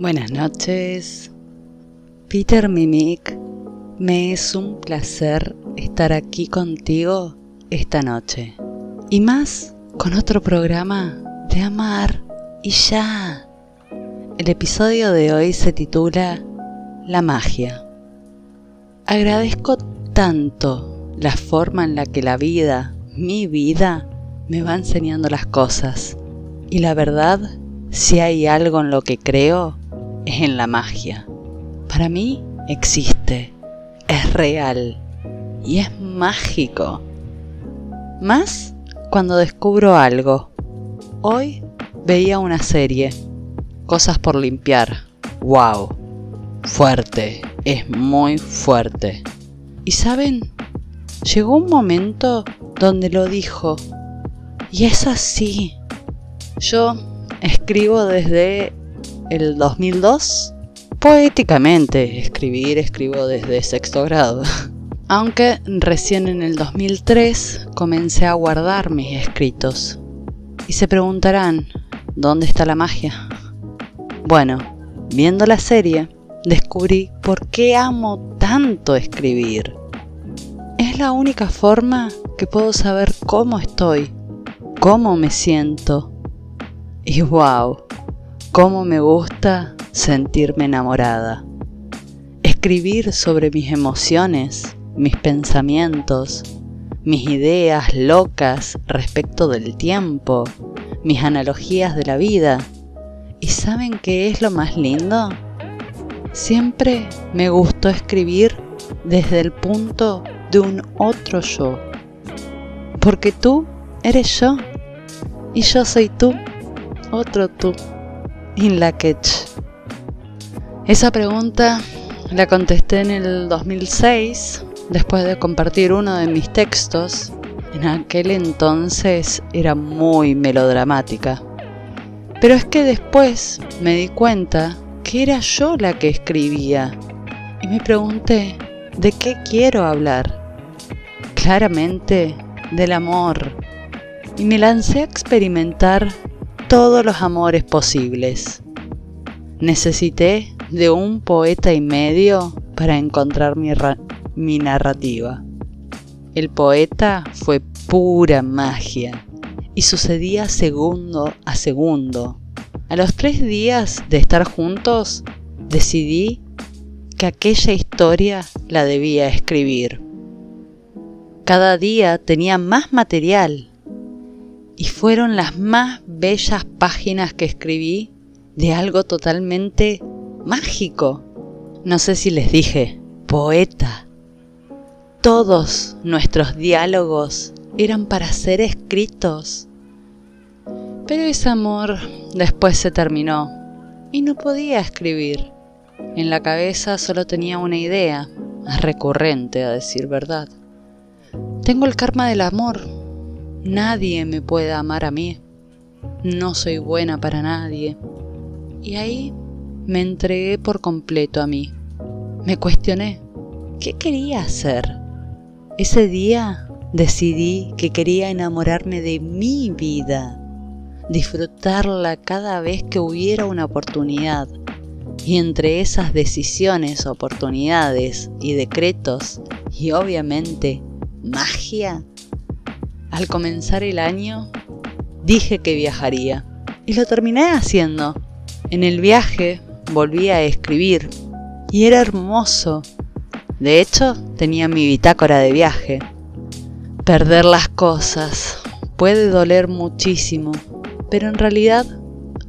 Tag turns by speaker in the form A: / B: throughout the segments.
A: Buenas noches, Peter Mimic. Me es un placer estar aquí contigo esta noche. Y más con otro programa de amar y ya. El episodio de hoy se titula La magia. Agradezco tanto la forma en la que la vida, mi vida, me va enseñando las cosas. Y la verdad, si hay algo en lo que creo, es en la magia. Para mí existe, es real y es mágico. Más cuando descubro algo. Hoy veía una serie, Cosas por limpiar. ¡Wow! Fuerte, es muy fuerte. Y saben, llegó un momento donde lo dijo. Y es así. Yo escribo desde el 2002. Poéticamente, escribir escribo desde sexto grado. Aunque recién en el 2003 comencé a guardar mis escritos. Y se preguntarán, ¿dónde está la magia? Bueno, viendo la serie, descubrí por qué amo tanto escribir. Es la única forma que puedo saber cómo estoy, cómo me siento. Y wow, cómo me gusta sentirme enamorada. Escribir sobre mis emociones, mis pensamientos, mis ideas locas respecto del tiempo, mis analogías de la vida. ¿Y saben qué es lo más lindo? Siempre me gustó escribir desde el punto de un otro yo. Porque tú eres yo y yo soy tú, otro tú. In la catch. Esa pregunta la contesté en el 2006 después de compartir uno de mis textos. En aquel entonces era muy melodramática. Pero es que después me di cuenta que era yo la que escribía y me pregunté, ¿de qué quiero hablar? Claramente del amor. Y me lancé a experimentar todos los amores posibles. Necesité de un poeta y medio para encontrar mi, narrativa. El poeta fue pura magia y sucedía segundo a segundo. A los tres días de estar juntos, decidí que aquella historia la debía escribir. Cada día tenía más material y fueron las más bellas páginas que escribí de algo totalmente mágico. No sé si les dije, poeta. Todos nuestros diálogos eran para ser escritos. Pero ese amor después se terminó y no podía escribir. En la cabeza solo tenía una idea, recurrente a decir verdad. Tengo el karma del amor, Nadie me puede amar a mí. No soy buena para nadie. Y ahí me entregué por completo a mí. Me cuestioné, ¿qué quería hacer? Ese día decidí que quería enamorarme de mi vida, disfrutarla cada vez que hubiera una oportunidad. Y entre esas decisiones, oportunidades y decretos, y obviamente magia, al comenzar el año, dije que viajaría. Y lo terminé haciendo. En el viaje volví a escribir. Y era hermoso. De hecho, tenía mi bitácora de viaje. Perder las cosas puede doler muchísimo, pero en realidad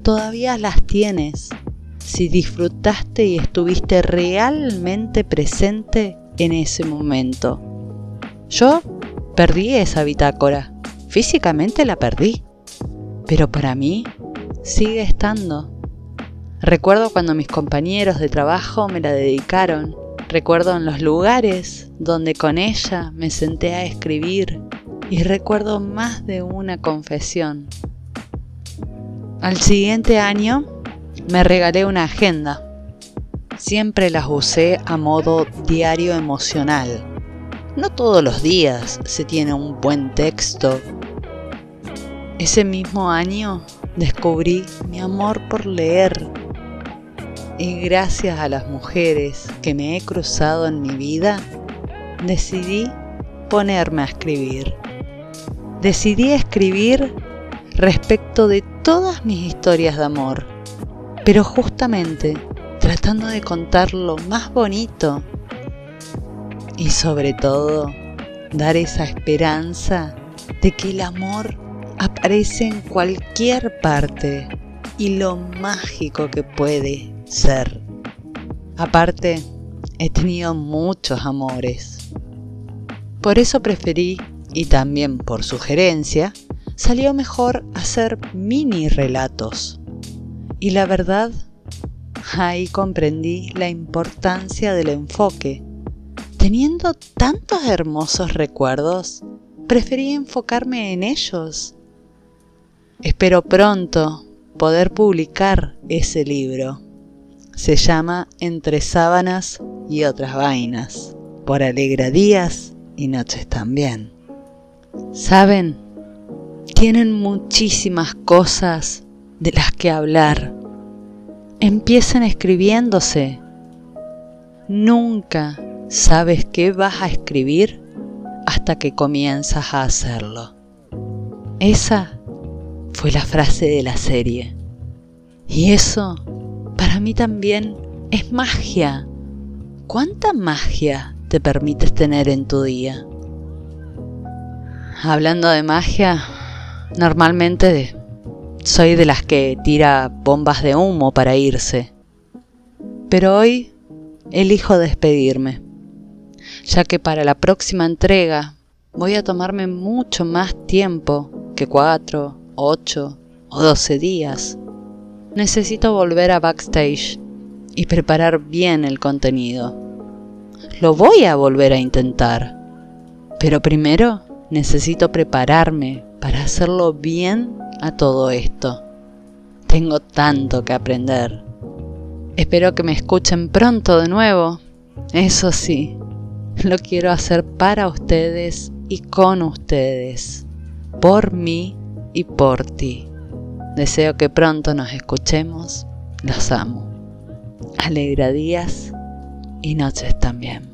A: todavía las tienes si disfrutaste y estuviste realmente presente en ese momento. Yo Perdí esa bitácora. Físicamente la perdí. Pero para mí sigue estando. Recuerdo cuando mis compañeros de trabajo me la dedicaron. Recuerdo en los lugares donde con ella me senté a escribir. Y recuerdo más de una confesión. Al siguiente año me regalé una agenda. Siempre las usé a modo diario emocional no todos los días se tiene un buen texto. Ese mismo año descubrí mi amor por leer. y gracias a las mujeres que me he cruzado en mi vida, decidí ponerme a escribir. Decidí escribir respecto de todas mis historias de amor, pero justamente tratando de contar lo más bonito y sobre todo dar esa esperanza de que el amor aparece en cualquier parte y lo mágico que puede ser. Aparte, he tenido muchos amores. Por eso preferí, y también por sugerencia, salió mejor hacer mini relatos. Y la verdad, ahí comprendí la importancia del enfoque. Teniendo tantos hermosos recuerdos, preferí enfocarme en ellos. Espero pronto poder publicar ese libro. Se llama Entre sábanas y otras vainas, por alegra días y noches también. ¿Saben? Tienen muchísimas cosas de las que hablar. Empiecen escribiéndose. Nunca sabes qué vas a escribir hasta que comienzas a hacerlo. Esa fue la frase de la serie. Y eso, para mí también, es magia. ¿Cuánta magia te permites tener en tu día? Hablando de magia, normalmente soy de las que tira bombas de humo para irse. Pero hoy elijo despedirme, ya que para la próxima entrega voy a tomarme mucho más tiempo que cuatro 8 o 12 días. Necesito volver a backstage y preparar bien el contenido. Lo voy a volver a intentar, pero primero necesito prepararme para hacerlo bien a todo esto. Tengo tanto que aprender. Espero que me escuchen pronto de nuevo. Eso sí, lo quiero hacer para ustedes y con ustedes, por mí y por ti. Deseo que pronto nos escuchemos. Los amo. Alegra días y noches también.